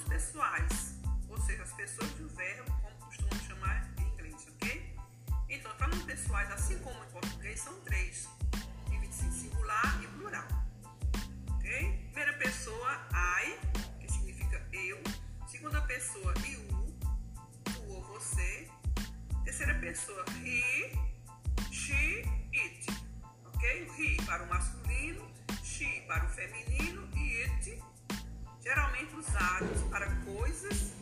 pronomes pessoais, ou seja, as pessoas do verbo, como costumam chamar em inglês, ok? Então, pronomes pessoais, assim como em português, são três: em singular e plural, ok? Primeira pessoa, I, que significa eu. Segunda pessoa, you, tu ou você. Terceira pessoa, he, she, it, ok? O he para o masculino usados para coisas